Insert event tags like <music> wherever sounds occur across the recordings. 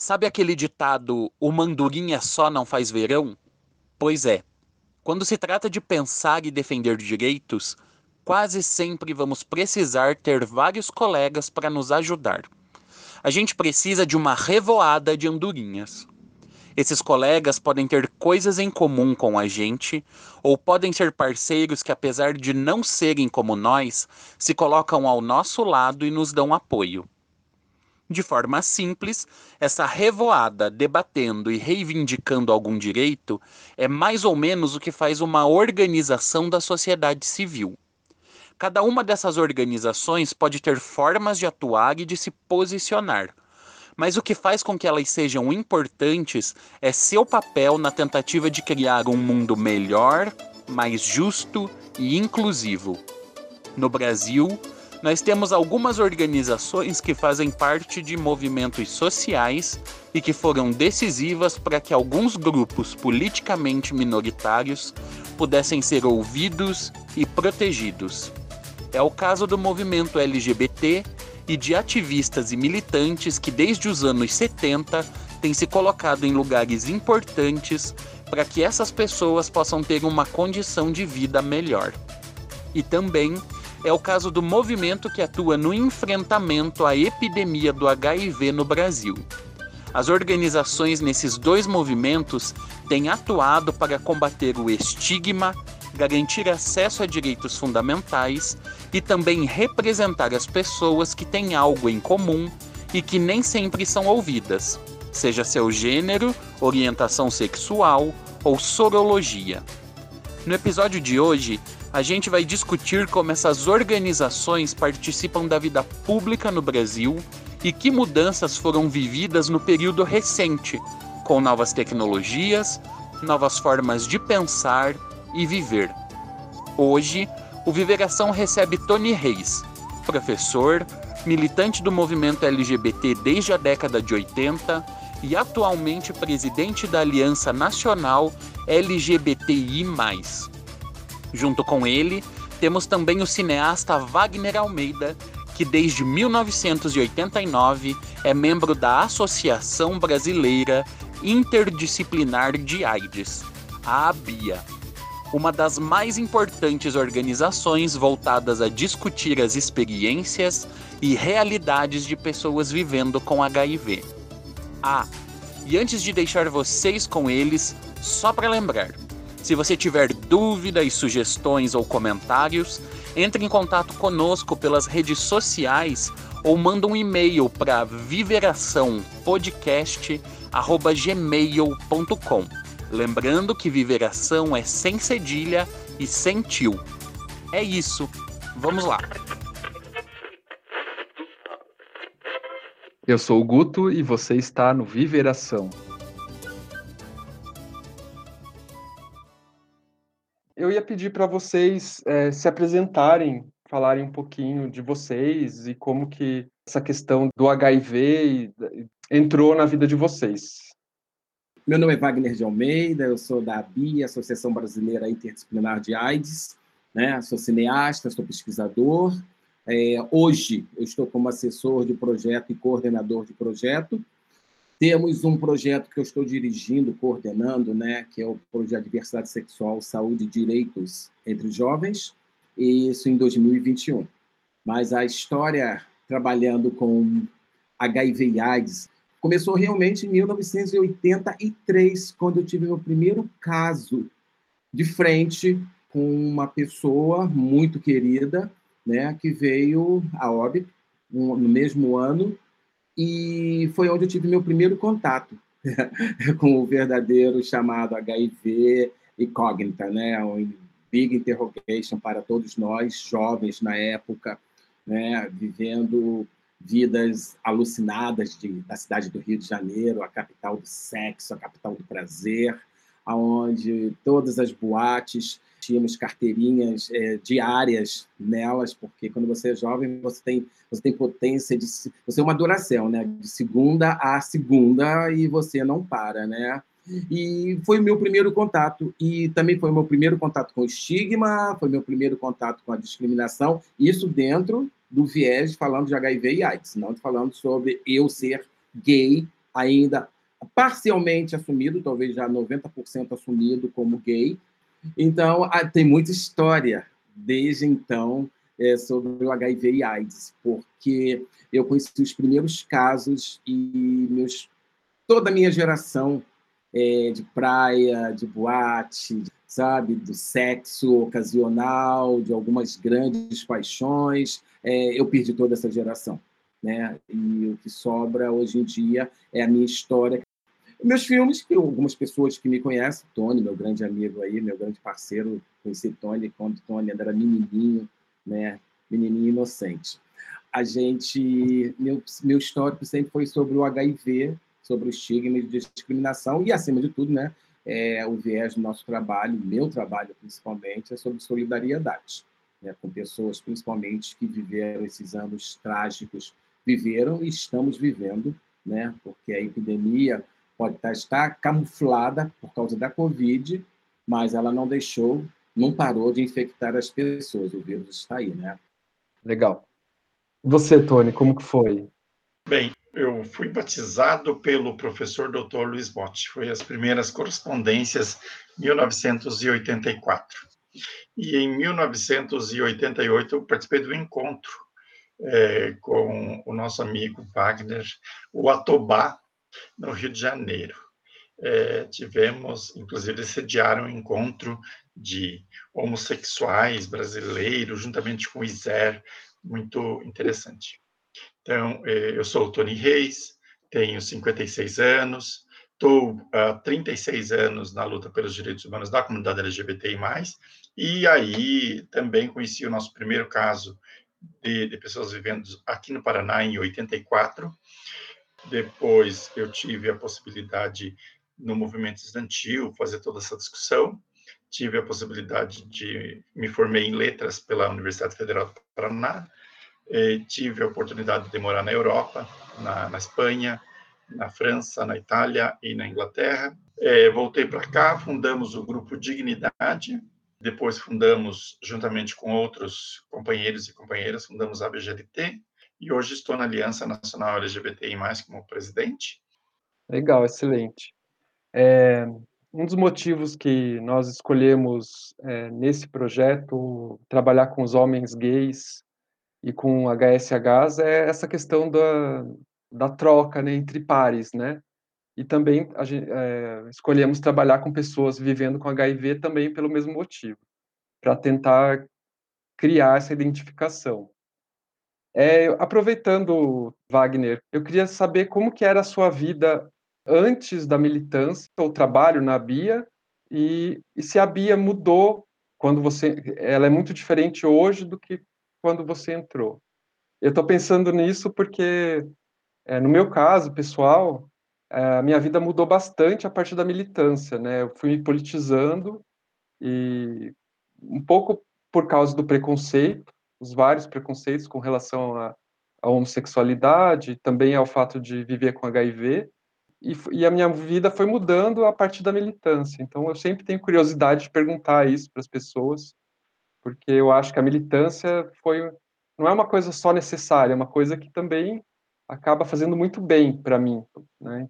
Sabe aquele ditado: o mandurinha só não faz verão? Pois é. Quando se trata de pensar e defender direitos, quase sempre vamos precisar ter vários colegas para nos ajudar. A gente precisa de uma revoada de andorinhas. Esses colegas podem ter coisas em comum com a gente, ou podem ser parceiros que, apesar de não serem como nós, se colocam ao nosso lado e nos dão apoio. De forma simples, essa revoada debatendo e reivindicando algum direito é mais ou menos o que faz uma organização da sociedade civil. Cada uma dessas organizações pode ter formas de atuar e de se posicionar, mas o que faz com que elas sejam importantes é seu papel na tentativa de criar um mundo melhor, mais justo e inclusivo. No Brasil, nós temos algumas organizações que fazem parte de movimentos sociais e que foram decisivas para que alguns grupos politicamente minoritários pudessem ser ouvidos e protegidos. É o caso do movimento LGBT e de ativistas e militantes que, desde os anos 70, têm se colocado em lugares importantes para que essas pessoas possam ter uma condição de vida melhor. E também é o caso do movimento que atua no enfrentamento à epidemia do HIV no Brasil. As organizações nesses dois movimentos têm atuado para combater o estigma, garantir acesso a direitos fundamentais e também representar as pessoas que têm algo em comum e que nem sempre são ouvidas, seja seu gênero, orientação sexual ou sorologia. No episódio de hoje, a gente vai discutir como essas organizações participam da vida pública no Brasil e que mudanças foram vividas no período recente, com novas tecnologias, novas formas de pensar e viver. Hoje, o Viveração recebe Tony Reis, professor, militante do movimento LGBT desde a década de 80 e atualmente presidente da Aliança Nacional LGBTI. Junto com ele, temos também o cineasta Wagner Almeida, que desde 1989 é membro da Associação Brasileira Interdisciplinar de AIDS, a ABIA, uma das mais importantes organizações voltadas a discutir as experiências e realidades de pessoas vivendo com HIV. Ah, e antes de deixar vocês com eles, só para lembrar, se você tiver dúvidas, sugestões ou comentários, entre em contato conosco pelas redes sociais ou manda um e-mail para viveraçãopodcast@gmail.com. Lembrando que viveração é sem cedilha e sem tio. É isso. Vamos lá. Eu sou o Guto e você está no Viveração. eu ia pedir para vocês é, se apresentarem, falarem um pouquinho de vocês e como que essa questão do HIV entrou na vida de vocês. Meu nome é Wagner de Almeida, eu sou da ABI, Associação Brasileira Interdisciplinar de AIDS, né? sou cineasta, sou pesquisador. É, hoje eu estou como assessor de projeto e coordenador de projeto temos um projeto que eu estou dirigindo, coordenando, né, que é o projeto de diversidade sexual, saúde e direitos entre jovens, e isso em 2021. Mas a história trabalhando com HIV e AIDS começou realmente em 1983, quando eu tive meu primeiro caso de frente com uma pessoa muito querida, né, que veio a óbito no mesmo ano e foi onde eu tive meu primeiro contato <laughs> com o verdadeiro chamado HIV incógnita, né? Um big interrogation para todos nós, jovens na época, né? Vivendo vidas alucinadas de, da cidade do Rio de Janeiro, a capital do sexo, a capital do prazer, aonde todas as boates tínhamos carteirinhas é, diárias nelas, porque quando você é jovem você tem você tem potência de você é uma duração, né, de segunda a segunda e você não para, né? E foi o meu primeiro contato e também foi o meu primeiro contato com o estigma, foi meu primeiro contato com a discriminação, isso dentro do viés falando de HIV e AIDS, não falando sobre eu ser gay ainda parcialmente assumido, talvez já 90% assumido como gay. Então, tem muita história desde então é, sobre o HIV e AIDS, porque eu conheci os primeiros casos e meus, toda a minha geração é, de praia, de boate, sabe, do sexo ocasional, de algumas grandes paixões, é, eu perdi toda essa geração. Né? E o que sobra hoje em dia é a minha história. Meus filmes, que algumas pessoas que me conhecem, Tony, meu grande amigo aí, meu grande parceiro, conheci Tony quando Tony ainda era menininho, né? Menininho inocente. A gente, meu, meu histórico sempre foi sobre o HIV, sobre o estigma de discriminação e, acima de tudo, né, é, o viés do nosso trabalho, meu trabalho principalmente, é sobre solidariedade, né, com pessoas principalmente que viveram esses anos trágicos, viveram e estamos vivendo, né, porque a epidemia pode estar camuflada por causa da Covid, mas ela não deixou, não parou de infectar as pessoas, o vírus está aí, né? Legal. Você, Tony, como que foi? Bem, eu fui batizado pelo professor Dr. Luiz Botti. Foi as primeiras correspondências 1984. E em 1988 eu participei do encontro é, com o nosso amigo Wagner, o Atobá, no Rio de Janeiro. É, tivemos, inclusive, sediaram um encontro de homossexuais brasileiros, juntamente com o ISER, muito interessante. Então, é, eu sou o Tony Reis, tenho 56 anos, estou há 36 anos na luta pelos direitos humanos da comunidade LGBTI+, e aí também conheci o nosso primeiro caso de, de pessoas vivendo aqui no Paraná em 84. Depois eu tive a possibilidade no movimento estudantil fazer toda essa discussão. Tive a possibilidade de me formei em letras pela Universidade Federal do Paraná eh, tive a oportunidade de morar na Europa, na, na Espanha, na França, na Itália e na Inglaterra. Eh, voltei para cá, fundamos o grupo Dignidade, depois fundamos, juntamente com outros companheiros e companheiras, fundamos a BGLT, e hoje estou na Aliança Nacional LGBTI+, como presidente. Legal, excelente. É, um dos motivos que nós escolhemos é, nesse projeto trabalhar com os homens gays e com HSHs é essa questão da, da troca né, entre pares, né? E também a é, escolhemos trabalhar com pessoas vivendo com HIV também pelo mesmo motivo, para tentar criar essa identificação. É, aproveitando, Wagner, eu queria saber como que era a sua vida antes da militância, o trabalho na Bia, e, e se a Bia mudou quando você... Ela é muito diferente hoje do que quando você entrou. Eu estou pensando nisso porque, é, no meu caso pessoal, é, a minha vida mudou bastante a partir da militância, né? Eu fui me politizando e um pouco por causa do preconceito, os vários preconceitos com relação à, homossexualidade, também ao fato de viver com HIV, e, e, a minha vida foi mudando a partir da militância. Então, eu sempre tenho curiosidade de perguntar isso para as pessoas, porque eu acho que a militância foi não é uma coisa só necessária, é uma coisa que também acaba fazendo muito bem para mim, né?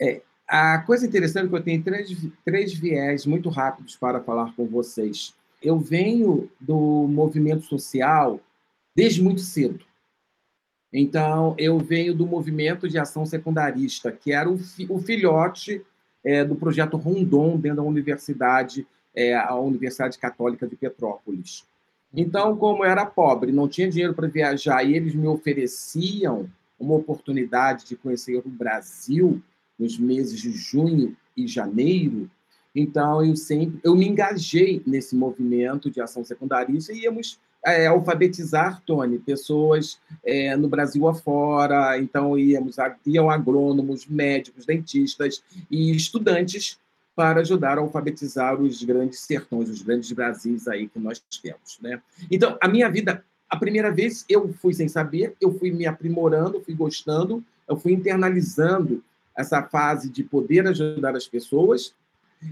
É, a coisa interessante é que eu tenho três, três viés muito rápidos para falar com vocês. Eu venho do movimento social desde muito cedo. Então, eu venho do movimento de ação secundarista, que era o, fi, o filhote é, do projeto Rondon dentro da universidade é, a Universidade Católica de Petrópolis. Então, como eu era pobre, não tinha dinheiro para viajar e eles me ofereciam uma oportunidade de conhecer o Brasil nos meses de junho e janeiro, então eu sempre eu me engajei nesse movimento de ação secundarista e íamos é, alfabetizar, Tony, pessoas é, no Brasil afora. Então íamos iam agrônomos, médicos, dentistas e estudantes para ajudar a alfabetizar os grandes sertões, os grandes Brasis aí que nós temos, né? Então, a minha vida, a primeira vez eu fui sem saber, eu fui me aprimorando, fui gostando, eu fui internalizando essa fase de poder ajudar as pessoas.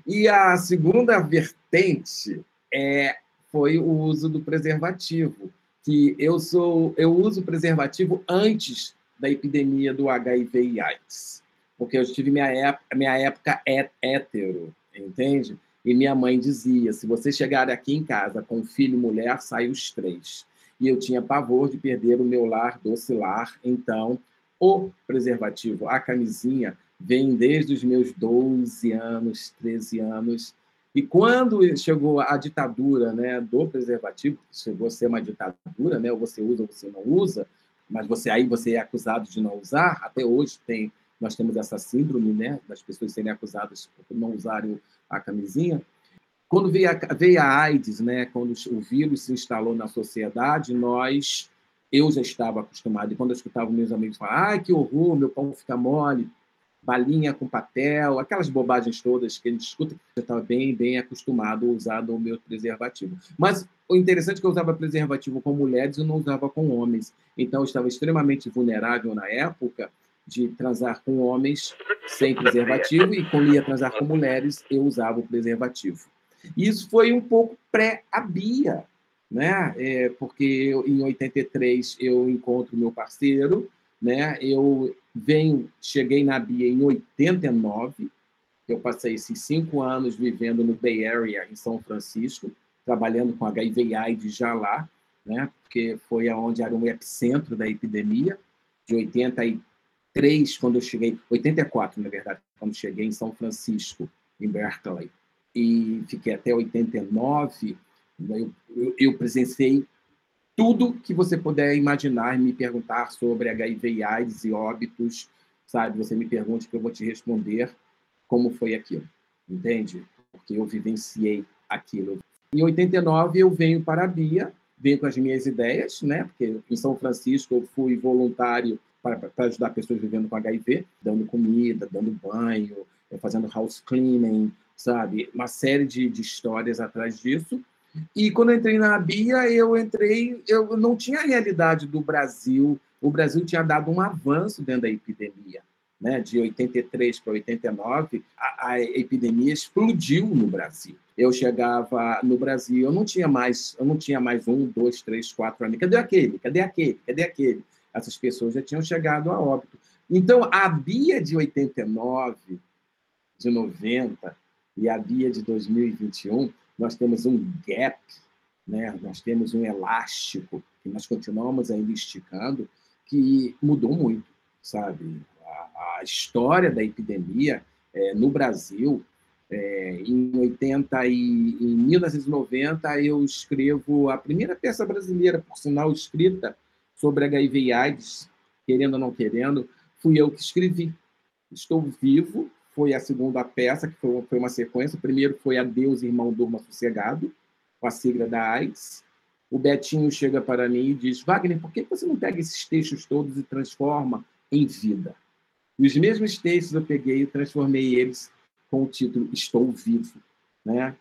E a segunda vertente é foi o uso do preservativo, que eu sou eu uso preservativo antes da epidemia do HIV e AIDS. porque eu tive minha época, minha época é hétero, entende? E minha mãe dizia: se você chegar aqui em casa com filho e mulher, sai os três. E eu tinha pavor de perder o meu lar docilar, então o preservativo, a camisinha, vem desde os meus 12 anos, 13 anos. E quando chegou a ditadura né, do preservativo, chegou a ser uma ditadura, né, ou você usa ou você não usa, mas você aí você é acusado de não usar, até hoje tem nós temos essa síndrome né, das pessoas serem acusadas por não usarem a camisinha. Quando veio a, veio a AIDS, né, quando o vírus se instalou na sociedade, nós, eu já estava acostumado, e quando eu escutava meus amigos falar, ai, que horror, meu pão fica mole, balinha com papel, aquelas bobagens todas que a gente escuta, eu estava bem, bem acostumado a usar o meu preservativo. Mas o interessante é que eu usava preservativo com mulheres e não usava com homens. Então, eu estava extremamente vulnerável na época de transar com homens sem preservativo e quando ia transar com mulheres, eu usava o preservativo. Isso foi um pouco pré-Bia, né? É, porque eu, em 83 eu encontro meu parceiro, né? Eu venho, cheguei na Bia em 89, eu passei esses cinco anos vivendo no Bay Area, em São Francisco, trabalhando com HIV/AIDS já lá, né? Porque foi aonde era o epicentro da epidemia de 83 83, quando eu cheguei, 84, na verdade, quando cheguei em São Francisco, em Berkeley, e fiquei até 89, né, eu, eu, eu presenciei tudo que você puder imaginar me perguntar sobre HIV, AIDS e óbitos, sabe? Você me pergunte que eu vou te responder como foi aquilo, entende? Porque eu vivenciei aquilo. Em 89 eu venho para a Bia, venho com as minhas ideias, né? Porque em São Francisco eu fui voluntário para ajudar pessoas vivendo com HIV, dando comida, dando banho, fazendo house cleaning, sabe? Uma série de, de histórias atrás disso. E quando eu entrei na Bia, eu entrei, eu não tinha a realidade do Brasil. O Brasil tinha dado um avanço dentro da epidemia. Né, de 83 para 89, a, a, epidemia explodiu no Brasil. Eu chegava no Brasil, eu não tinha mais, eu não tinha mais um, dois, três, quatro anos. Cadê aquele? Cadê aquele? Cadê aquele? essas pessoas já tinham chegado a óbito. Então, a Bia de 89, de 90 e a Bia de 2021, nós temos um gap, né? nós temos um elástico que nós continuamos ainda esticando, que mudou muito, sabe? A, a história da epidemia é, no Brasil, é, em 80 e em 1990 eu escrevo a primeira peça brasileira, por sinal escrita sobre HIV e AIDS, querendo ou não querendo, fui eu que escrevi. Estou Vivo foi a segunda peça, que foi, uma sequência. O primeiro foi Adeus, Irmão Durma Sossegado, com a sigla da AIDS. O Betinho chega para mim e diz: Wagner, por que você não pega esses textos todos e transforma em vida? E os mesmos textos eu peguei e transformei eles com o título Estou Vivo. Né?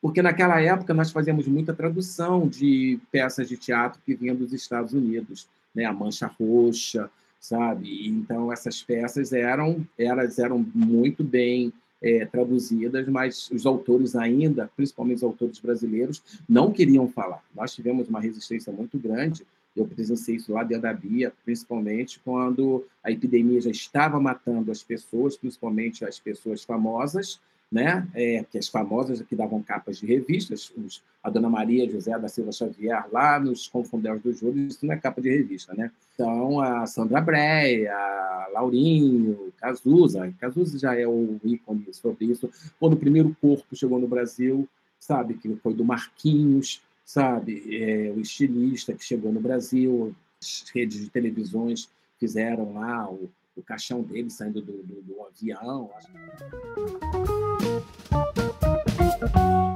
porque naquela época nós fazíamos muita tradução de peças de teatro que vinham dos Estados Unidos, né? A Mancha Roxa, sabe? Então essas peças eram elas eram muito bem é, traduzidas, mas os autores ainda, principalmente os autores brasileiros, não queriam falar. Nós tivemos uma resistência muito grande. Eu presenciei isso lá dentro da Bia, principalmente quando a epidemia já estava matando as pessoas, principalmente as pessoas famosas, né? É, que as famosas que davam capas de revistas, os, a Dona Maria José da Silva Xavier, lá nos Confundéus do Júlio, isso não é capa de revista, né? Então, a Sandra Breia, a Laurinho, Cazuza, Cazuza já é o ícone sobre isso. Quando o primeiro corpo chegou no Brasil, sabe, que foi do Marquinhos, sabe, é, o estilista que chegou no Brasil, as redes de televisões fizeram lá o, o caixão dele saindo do, do, do avião.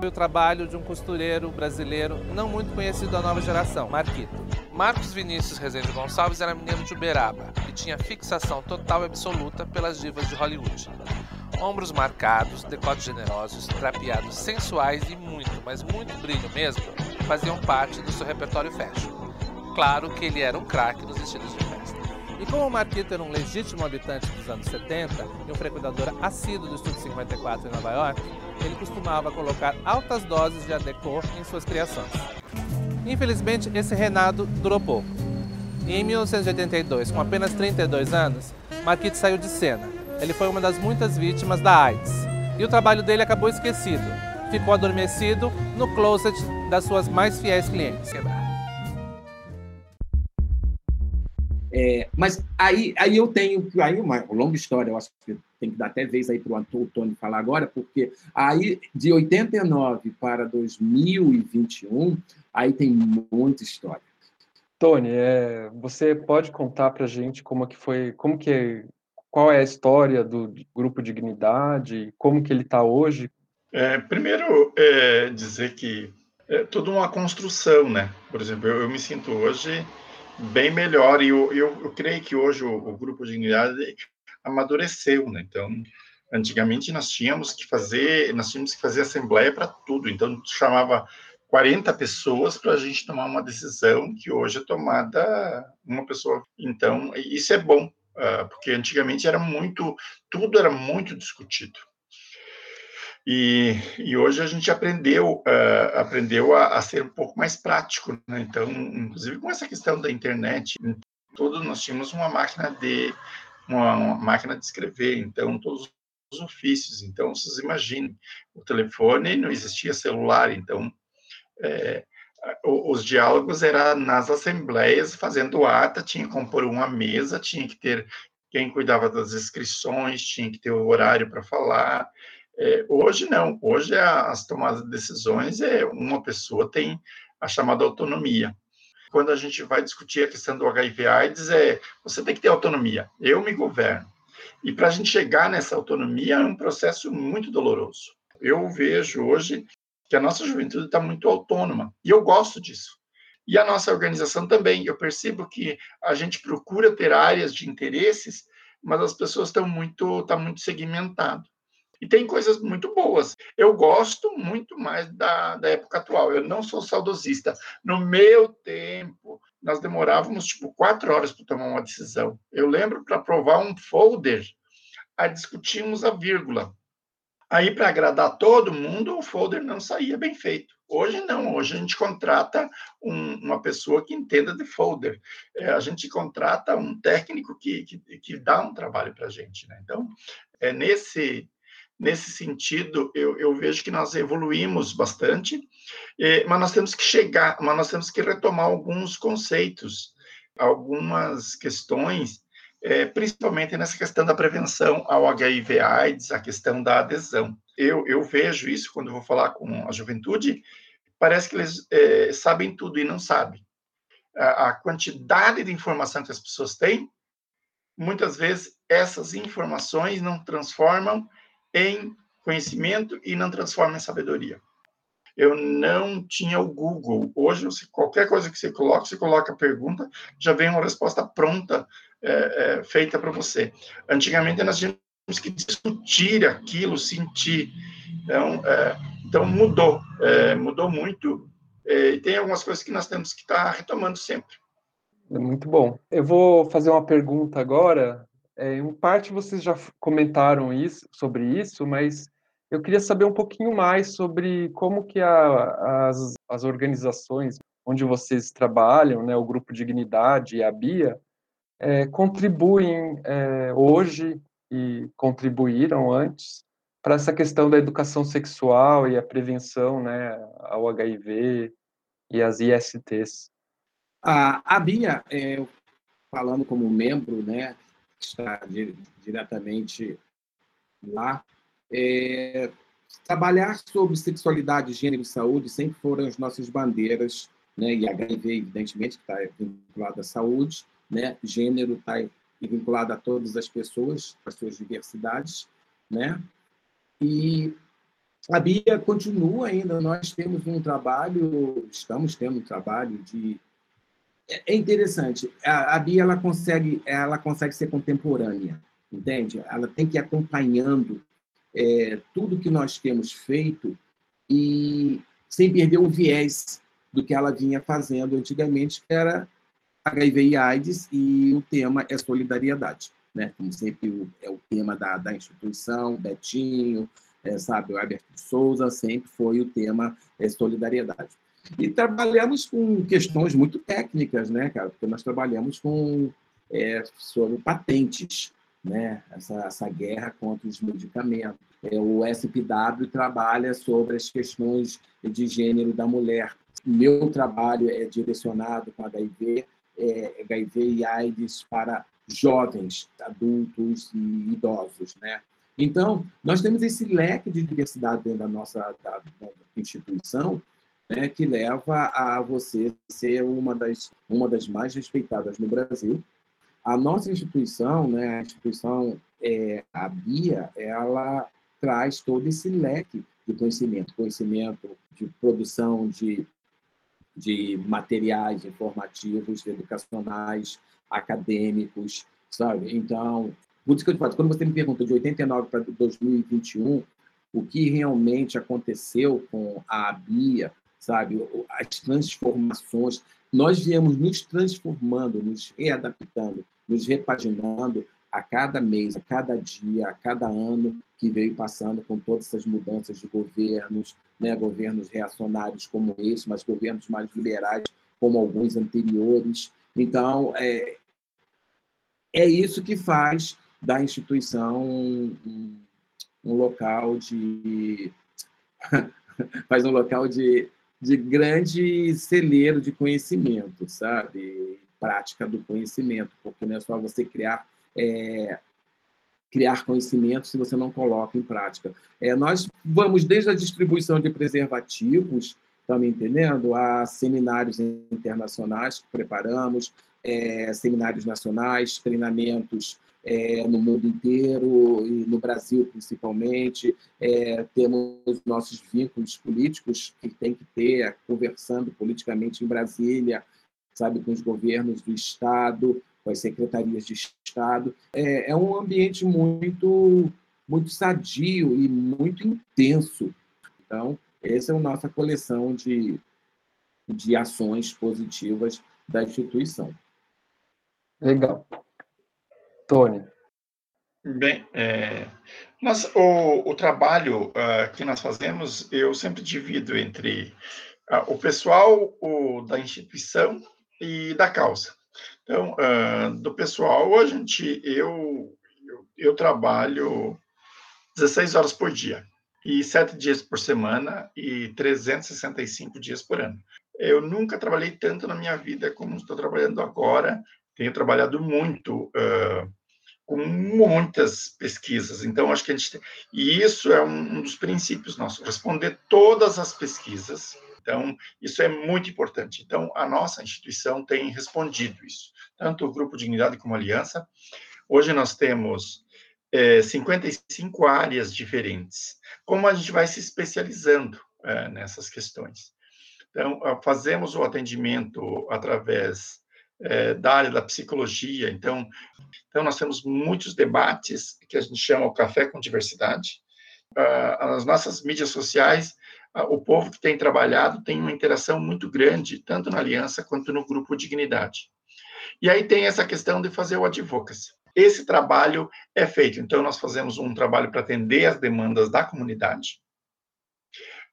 O trabalho de um costureiro brasileiro não muito conhecido da nova geração, Marquito. Marcos Vinícius Rezende Gonçalves era menino de Uberaba e tinha fixação total e absoluta pelas divas de Hollywood. Ombros marcados, decotes generosos, trapeados sensuais e muito, mas muito brilho mesmo, faziam parte do seu repertório fashion. Claro que ele era um craque nos estilos de e como o Marquito era um legítimo habitante dos anos 70 e um frequentador assíduo do Estúdio 54 em Nova York, ele costumava colocar altas doses de ADECO em suas criações. Infelizmente, esse reinado durou pouco. E em 1982, com apenas 32 anos, Marquito saiu de cena ele foi uma das muitas vítimas da AIDS. E o trabalho dele acabou esquecido. Ficou adormecido no closet das suas mais fiéis clientes. É, mas aí, aí eu tenho aí uma longa história, eu acho que tem que dar até vez aí para o Tony falar agora, porque aí de 89 para 2021, aí tem muita história. Tony, é, você pode contar para a gente como que foi, como que qual é a história do grupo Dignidade, como que ele está hoje? É, primeiro, é, dizer que é toda uma construção, né? Por exemplo, eu, eu me sinto hoje bem melhor e eu, eu, eu creio que hoje o, o, grupo Dignidade amadureceu, né? Então, antigamente nós tínhamos que fazer, nós tínhamos que fazer assembleia para tudo. Então, chamava 40 pessoas para a gente tomar uma decisão que hoje é tomada uma pessoa. Então, isso é bom, uh, porque antigamente era muito, tudo era muito discutido. E, e hoje a gente aprendeu, uh, aprendeu a, a, ser um pouco mais prático. Né? Então, inclusive com essa questão da internet, todos nós tínhamos uma máquina de uma, uma máquina de escrever. Então, todos os ofícios. Então, vocês imaginem, o telefone não existia celular, então é, os diálogos eram nas assembleias, fazendo ata, tinha que compor uma mesa, tinha que ter quem cuidava das inscrições, tinha que ter o horário para falar. É, hoje não, hoje as tomadas de decisões é uma pessoa tem a chamada autonomia. Quando a gente vai discutir a questão do HIV/AIDS, é você tem que ter autonomia. Eu me governo. E para a gente chegar nessa autonomia é um processo muito doloroso. Eu vejo hoje que a nossa juventude está muito autônoma, e eu gosto disso. E a nossa organização também. Eu percebo que a gente procura ter áreas de interesses, mas as pessoas estão muito, tá muito segmentado. E tem coisas muito boas. Eu gosto muito mais da, da época atual. Eu não sou saudosista. No meu tempo, nós demorávamos tipo quatro horas para tomar uma decisão. Eu lembro para aprovar um folder, a discutimos a vírgula. Aí, para agradar todo mundo, o folder não saía bem feito. Hoje não, hoje a gente contrata um, uma pessoa que entenda de folder. É, a gente contrata um técnico que, que, que dá um trabalho para a gente. Né? Então, é nesse, nesse sentido, eu, eu vejo que nós evoluímos bastante, é, mas nós temos que chegar, mas nós temos que retomar alguns conceitos, algumas questões é, principalmente nessa questão da prevenção ao HIV/AIDS, a questão da adesão. Eu, eu vejo isso quando eu vou falar com a juventude, parece que eles é, sabem tudo e não sabem. A, a quantidade de informação que as pessoas têm, muitas vezes essas informações não transformam em conhecimento e não transformam em sabedoria. Eu não tinha o Google. Hoje, qualquer coisa que você coloca, você coloca a pergunta, já vem uma resposta pronta é, é, feita para você. Antigamente, nós tínhamos que discutir aquilo, sentir. Então, é, então mudou, é, mudou muito. É, e tem algumas coisas que nós temos que estar tá retomando sempre. É muito bom. Eu vou fazer uma pergunta agora. Em parte, vocês já comentaram isso, sobre isso, mas eu queria saber um pouquinho mais sobre como que a, as, as organizações onde vocês trabalham, né, o Grupo Dignidade e a BIA, é, contribuem é, hoje e contribuíram antes para essa questão da educação sexual e a prevenção né, ao HIV e as ISTs. A, a BIA, é, falando como membro, né, está diretamente lá, é, trabalhar sobre sexualidade, gênero e saúde sempre foram as nossas bandeiras, né? e HIV, evidentemente, está vinculado à saúde, né? gênero está vinculado a todas as pessoas, as suas diversidades, né? E a Bia continua ainda, nós temos um trabalho, estamos tendo um trabalho de é, é interessante. A, a Bia ela consegue, ela consegue ser contemporânea, entende? Ela tem que ir acompanhando é, tudo que nós temos feito e sem perder o viés do que ela vinha fazendo antigamente, que era HIV e AIDS, e o tema é solidariedade. Né? Como sempre, o, é o tema da, da instituição, Betinho, é, sabe, o Herbert Souza, sempre foi o tema é, solidariedade. E trabalhamos com questões muito técnicas, né, cara? Porque nós trabalhamos com é, sobre patentes, né? essa, essa guerra contra os medicamentos. É, o SPW trabalha sobre as questões de gênero da mulher. Meu trabalho é direcionado com HIV, é, HIV e AIDS para jovens, adultos e idosos, né? Então, nós temos esse leque de diversidade dentro da nossa da, da instituição, né, que leva a você ser uma das, uma das mais respeitadas no Brasil. A nossa instituição, né, a instituição, é, a BIA, ela traz todo esse leque de conhecimento, conhecimento de produção de, de materiais informativos, educacionais, acadêmicos, sabe? Então, que eu te quando você me pergunta de 89 para 2021, o que realmente aconteceu com a BIA, sabe? As transformações, nós viemos nos transformando, nos readaptando, nos repaginando a cada mês, a cada dia, a cada ano que veio passando com todas essas mudanças de governos, né? governos reacionários como esse, mas governos mais liberais como alguns anteriores. Então, é, é isso que faz da instituição um, um local de <laughs> faz um local de, de grande celeiro de conhecimento, sabe? Prática do conhecimento, porque não é só você criar é, criar conhecimento se você não coloca em prática. É, nós vamos desde a distribuição de preservativos, estão me entendendo, a seminários internacionais que preparamos, é, seminários nacionais, treinamentos é, no mundo inteiro e no Brasil principalmente. É, temos nossos vínculos políticos que tem que ter, conversando politicamente em Brasília, sabe, com os governos do Estado, com as secretarias de Estado. É, é um ambiente muito, muito sadio e muito intenso. Então, essa é a nossa coleção de, de ações positivas da instituição. Legal. Tony. Bem, é, o, o trabalho uh, que nós fazemos, eu sempre divido entre uh, o pessoal o, da instituição e da causa. Então, uh, do pessoal, a gente, eu, eu, eu trabalho 16 horas por dia e sete dias por semana e 365 dias por ano. Eu nunca trabalhei tanto na minha vida como estou trabalhando agora. Tenho trabalhado muito com muitas pesquisas. Então, acho que a gente tem... E isso é um, um dos princípios nossos, responder todas as pesquisas. Então, isso é muito importante. Então, a nossa instituição tem respondido isso, tanto o Grupo Dignidade como a Aliança. Hoje nós temos é, 55 áreas diferentes. Como a gente vai se especializando é, nessas questões? Então, fazemos o atendimento através é, da área da psicologia. Então, então, nós temos muitos debates que a gente chama o Café com Diversidade. As nossas mídias sociais, uh, o povo que tem trabalhado tem uma interação muito grande, tanto na Aliança quanto no Grupo Dignidade. E aí tem essa questão de fazer o advocacy. Esse trabalho é feito. Então, nós fazemos um trabalho para atender as demandas da comunidade,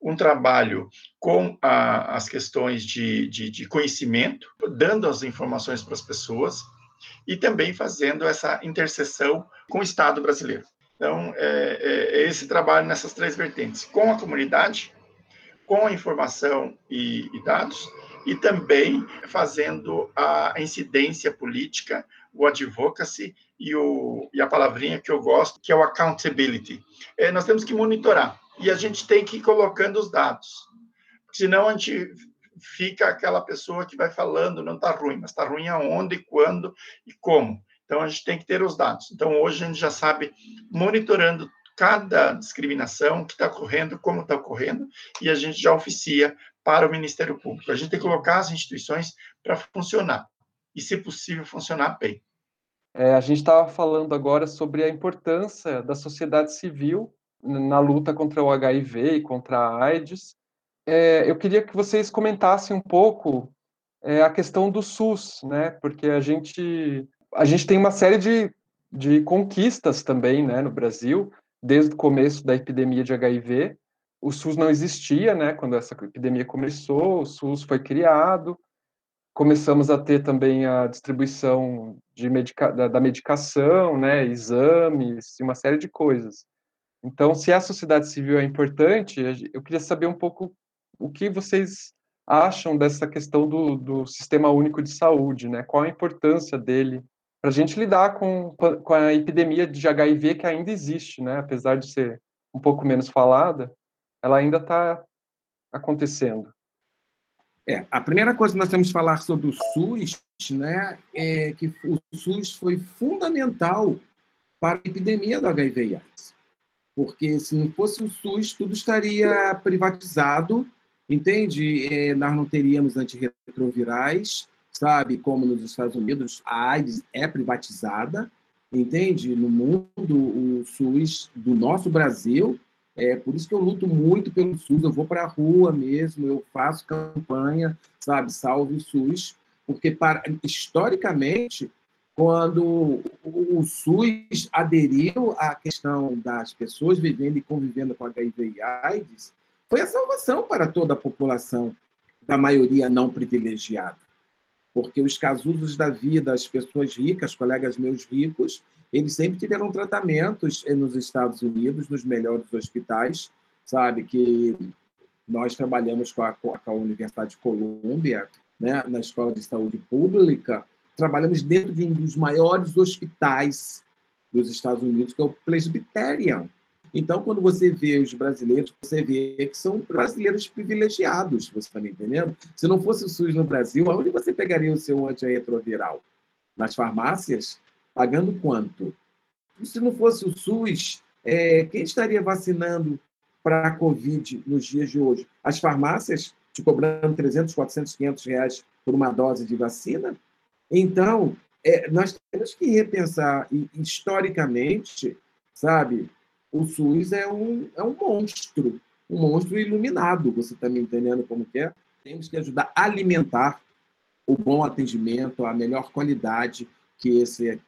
um trabalho com a, as questões de, de, de conhecimento, dando as informações para as pessoas e também fazendo essa interseção com o Estado brasileiro. Então, é, é, é esse trabalho nessas três vertentes, com a comunidade, com a informação e, e dados, e também fazendo a incidência política, o advocacy e, o, e a palavrinha que eu gosto, que é o accountability. É, nós temos que monitorar e a gente tem que ir colocando os dados. Senão a gente fica aquela pessoa que vai falando, não está ruim, mas está ruim aonde, quando e como. Então a gente tem que ter os dados. Então hoje a gente já sabe, monitorando cada discriminação que está ocorrendo, como está ocorrendo, e a gente já oficia para o Ministério Público. A gente tem que colocar as instituições para funcionar e, se possível, funcionar bem. É, a gente estava falando agora sobre a importância da sociedade civil na luta contra o HIV e contra a AIDS. É, eu queria que vocês comentassem um pouco é, a questão do SUS, né? Porque a gente a gente tem uma série de, de conquistas também, né, no Brasil, desde o começo da epidemia de HIV. O SUS não existia, né, quando essa epidemia começou. O SUS foi criado começamos a ter também a distribuição de medica da, da medicação, né, exames uma série de coisas. Então, se a sociedade civil é importante, eu queria saber um pouco o que vocês acham dessa questão do, do sistema único de saúde, né? Qual a importância dele para a gente lidar com, com a epidemia de HIV que ainda existe, né? Apesar de ser um pouco menos falada, ela ainda está acontecendo. É, a primeira coisa que nós temos que falar sobre o SUS, né, é que o SUS foi fundamental para a epidemia do HIV/AIDS, porque se não fosse o SUS, tudo estaria privatizado, entende? É, nós não teríamos antirretrovirais, sabe? Como nos Estados Unidos, a AIDS é privatizada, entende? No mundo, o SUS do nosso Brasil é por isso que eu luto muito pelo SUS, eu vou para a rua mesmo, eu faço campanha, sabe, salve o SUS, porque para, historicamente, quando o SUS aderiu à questão das pessoas vivendo e convivendo com HIV e AIDS, foi a salvação para toda a população da maioria não privilegiada. Porque os casusos da vida, as pessoas ricas, colegas meus ricos, eles sempre tiveram tratamentos nos Estados Unidos, nos melhores hospitais, sabe? Que nós trabalhamos com a, com a Universidade de Colômbia, né? na Escola de Saúde Pública, trabalhamos dentro de um dos maiores hospitais dos Estados Unidos, que é o Presbyterian. Então, quando você vê os brasileiros, você vê que são brasileiros privilegiados, você está me entendendo? Se não fosse o SUS no Brasil, aonde você pegaria o seu antirretroviral? Nas farmácias? Pagando quanto? Se não fosse o SUS, é, quem estaria vacinando para a Covid nos dias de hoje? As farmácias te cobrando 300, 400, 500 reais por uma dose de vacina? Então, é, nós temos que repensar, e, historicamente, sabe, o SUS é um, é um monstro, um monstro iluminado, você está me entendendo como que é? Temos que ajudar a alimentar o bom atendimento, a melhor qualidade que esse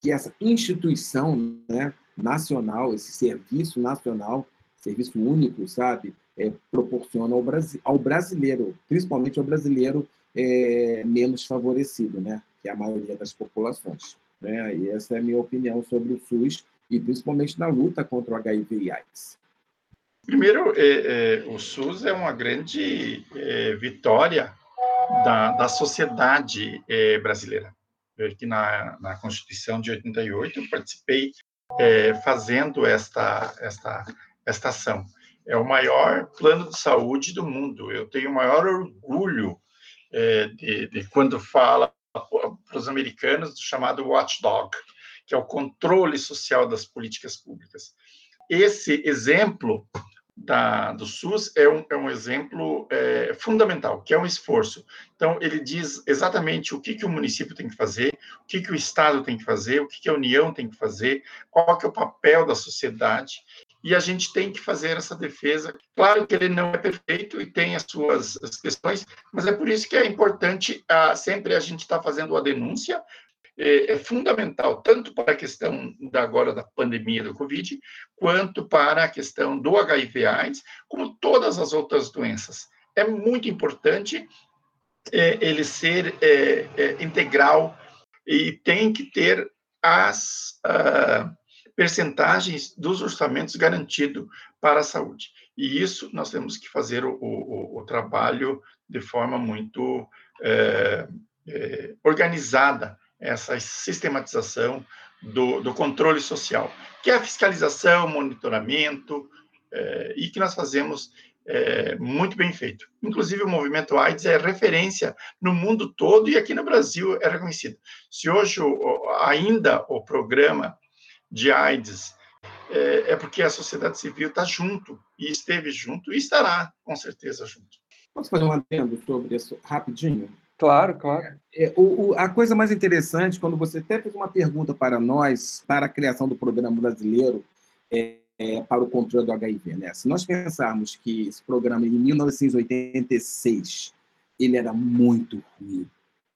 que essa instituição né, nacional, esse serviço nacional, serviço único, sabe, é, proporciona ao, ao brasileiro, principalmente ao brasileiro é, menos favorecido, né, que é a maioria das populações. Né? E essa é a minha opinião sobre o SUS e principalmente na luta contra o HIV e AIDS. Primeiro, é, é, o SUS é uma grande é, vitória da, da sociedade é, brasileira aqui na, na Constituição de 88, eu participei é, fazendo esta, esta, esta ação. É o maior plano de saúde do mundo. Eu tenho o maior orgulho é, de, de, quando fala para os americanos do chamado watchdog, que é o controle social das políticas públicas. Esse exemplo da, do SUS é um, é um exemplo é, fundamental, que é um esforço. Então, ele diz exatamente o que, que o município tem que fazer, o que, que o Estado tem que fazer, o que, que a União tem que fazer, qual que é o papel da sociedade, e a gente tem que fazer essa defesa. Claro que ele não é perfeito e tem as suas as questões, mas é por isso que é importante ah, sempre a gente estar tá fazendo a denúncia, é, é, fundamental, tanto para a questão da, agora da pandemia do Covid, quanto para a questão do HIV/AIDS, como todas as outras doenças. É muito importante é, ele ser é, é integral e tem que ter as uh, percentagens dos orçamentos garantido para a saúde. E isso nós temos que fazer o, o, o trabalho de forma muito é, organizada essa sistematização do, do controle social, que é a fiscalização, monitoramento, é, e que nós fazemos é, muito bem feito. Inclusive, o movimento AIDS é referência no mundo todo e aqui no Brasil é reconhecido. Se hoje o, ainda o programa de AIDS é, é porque a sociedade civil está junto, e esteve junto, e estará, com certeza, junto. Posso fazer um adendo sobre isso rapidinho? Claro, claro. É, o, o, a coisa mais interessante, quando você até fez uma pergunta para nós, para a criação do programa brasileiro é, é, para o controle do HIV, né? Se nós pensarmos que esse programa, em 1986, ele era muito ruim,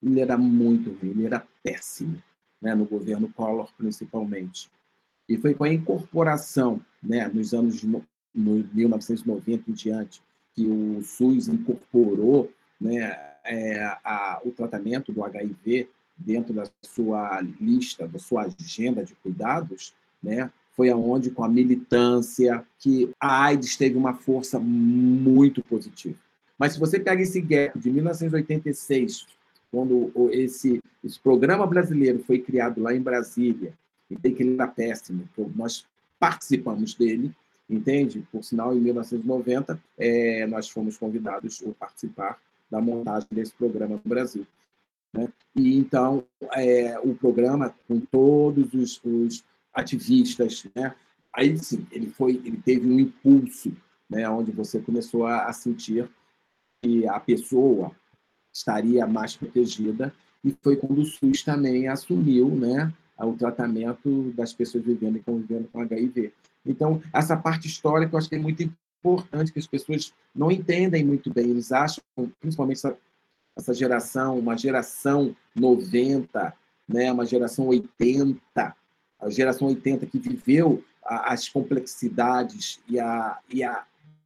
ele era muito ruim, ele era péssimo, né? no governo Collor, principalmente. E foi com a incorporação, né, nos anos no 1990 em diante, que o SUS incorporou né, é, a, o tratamento do HIV dentro da sua lista, da sua agenda de cuidados, né, foi aonde com a militância que a AIDS teve uma força muito positiva. Mas se você pega esse gap de 1986, quando esse, esse programa brasileiro foi criado lá em Brasília, que ele era péssimo, nós participamos dele, entende? Por sinal, em 1990, é, nós fomos convidados a participar da montagem desse programa no Brasil. Né? E então, é, o programa, com todos os, os ativistas, né? aí sim, ele, foi, ele teve um impulso, né? onde você começou a, a sentir que a pessoa estaria mais protegida, e foi quando o SUS também assumiu né, o tratamento das pessoas vivendo e convivendo com HIV. Então, essa parte histórica eu acho que é muito importante, que as pessoas não entendem muito bem. Eles acham, principalmente essa, essa geração, uma geração 90, né, uma geração 80, a geração 80 que viveu as complexidades e a, e a,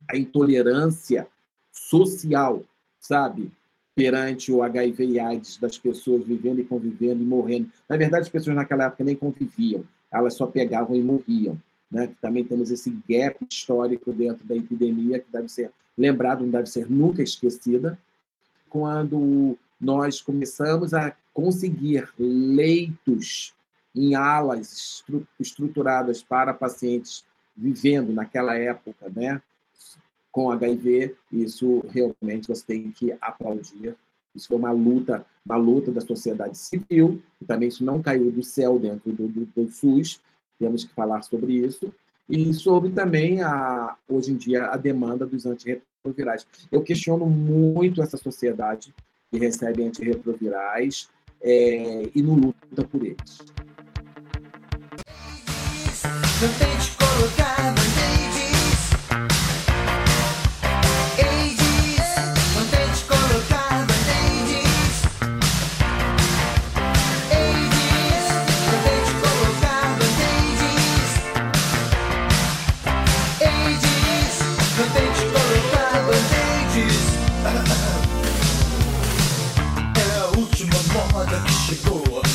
a intolerância social, sabe? Perante o HIV e AIDS das pessoas vivendo e convivendo e morrendo. Na verdade, as pessoas naquela época nem conviviam, elas só pegavam e morriam. Né? Também temos esse gap histórico dentro da epidemia que deve ser lembrado, não deve ser nunca esquecida. Quando nós começamos a conseguir leitos em alas estruturadas para pacientes vivendo naquela época, né, com HIV, isso realmente você tem que aplaudir. Isso foi uma luta, uma luta da sociedade civil, e também isso não caiu do céu dentro do, do, do SUS, temos que falar sobre isso, e sobre também, a, hoje em dia, a demanda dos antirretrovirais. Eu questiono muito essa sociedade que recebe antirretrovirais é, e não luta por eles. Não tente colocar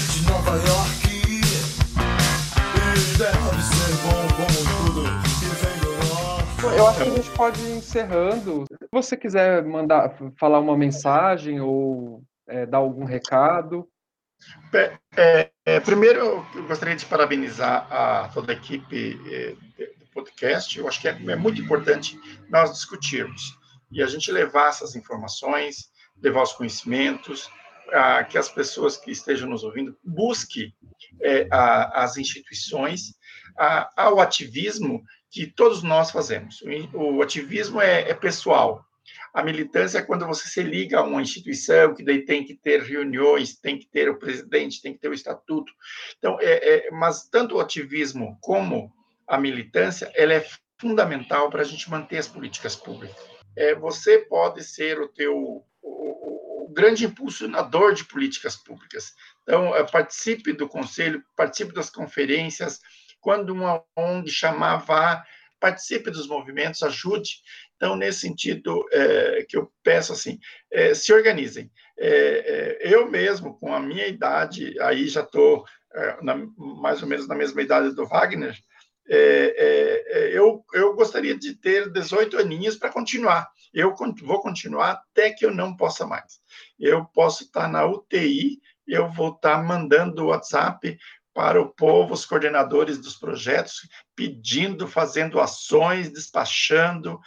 eu acho que a gente pode ir encerrando. Se você quiser mandar falar uma mensagem ou é, dar algum recado. É, é, é primeiro, eu gostaria de parabenizar a toda a equipe é, do podcast. Eu acho que é, é, muito importante nós discutirmos e a gente levar essas informações, levar os conhecimentos, a, que as pessoas que estejam nos ouvindo busquem a, as instituições, a, ao ativismo que todos nós fazemos. O ativismo é, é, pessoal. A militância é quando você se liga a uma instituição que daí tem que ter reuniões, tem que ter o presidente, tem que ter o estatuto. Então, é, é mas tanto o ativismo como a militância, ela é fundamental para a gente manter as políticas públicas. É, você pode ser o teu o, o grande impulsionador de políticas públicas. Então, é, participe do conselho, participe das conferências, quando uma ONG chamava, participe dos movimentos, ajude. Então, nesse sentido, é, que eu peço assim, é, se organizem. É, é eu mesmo, com a minha idade, aí já estou mais ou menos na mesma idade do Wagner, é, eu, eu gostaria de ter 18 aninhos para continuar. Eu vou continuar até que eu não possa mais. Eu posso estar na UTI, eu vou estar mandando WhatsApp para o povo, os coordenadores dos projetos, pedindo, fazendo ações, despachando,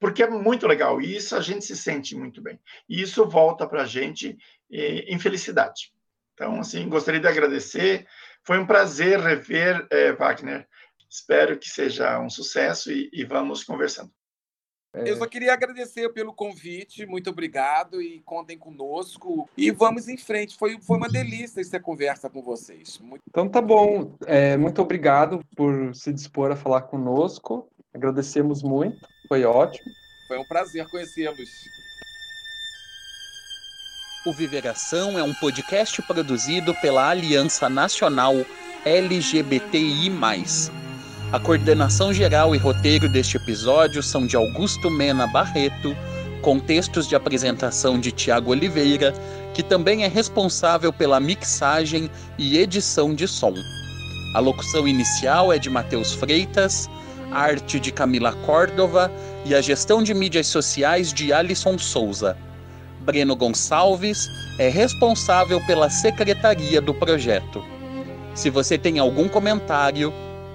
porque é muito legal. E isso a gente se sente muito bem. E isso volta para a gente eh, em felicidade. Então, assim, gostaria de agradecer. Foi um prazer rever eh, Wagner. Espero que seja um sucesso e, e vamos conversando. É... Eu só queria agradecer pelo convite, muito obrigado e contem conosco. E vamos em frente. Foi, foi uma delícia essa conversa com vocês. Muito... Então tá bom. É, muito obrigado por se dispor a falar conosco. Agradecemos muito. Foi ótimo. Foi um prazer conhecê-los. O Viveração é um podcast produzido pela Aliança Nacional LGBTI a coordenação geral e roteiro deste episódio são de Augusto Mena Barreto, com textos de apresentação de Tiago Oliveira, que também é responsável pela mixagem e edição de som. A locução inicial é de Matheus Freitas, a arte de Camila Córdova e a gestão de mídias sociais de Alisson Souza. Breno Gonçalves é responsável pela secretaria do projeto. Se você tem algum comentário,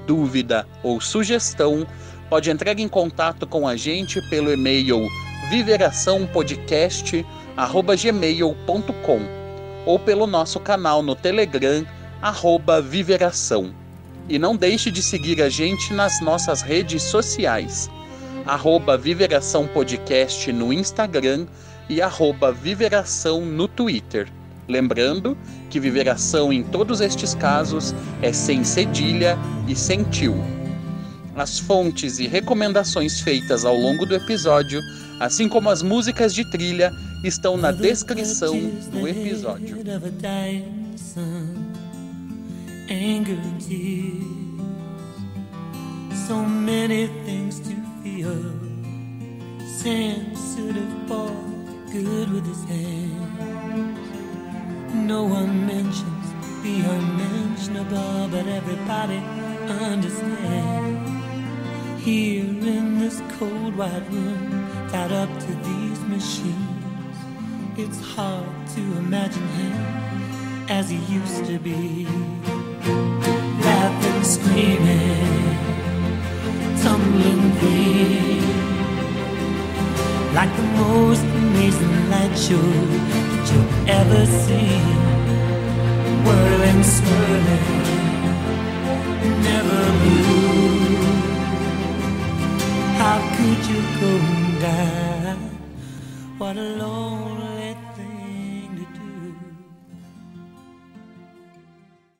dúvida ou sugestão, pode entrar em contato com a gente pelo e-mail viveraçãopodcast@gmail.com ou pelo nosso canal no Telegram @viveração. E não deixe de seguir a gente nas nossas redes sociais, arroba Viveração Podcast no Instagram e arroba Viveração no Twitter. Lembrando que viveração em todos estes casos é sem cedilha e sem tio. As fontes e recomendações feitas ao longo do episódio, assim como as músicas de trilha, estão na descrição do episódio. So many things to feel. Sam should have bought good with his hands. No one mentions the unmentionable, but everybody understands. Here in this cold white room, tied up to these machines, it's hard to imagine him as he used to be. Laughing, screaming, tumbling free. Like the most amazing light show you've ever seen. Whirling, swirling, never blue. How could you go down? What a lonely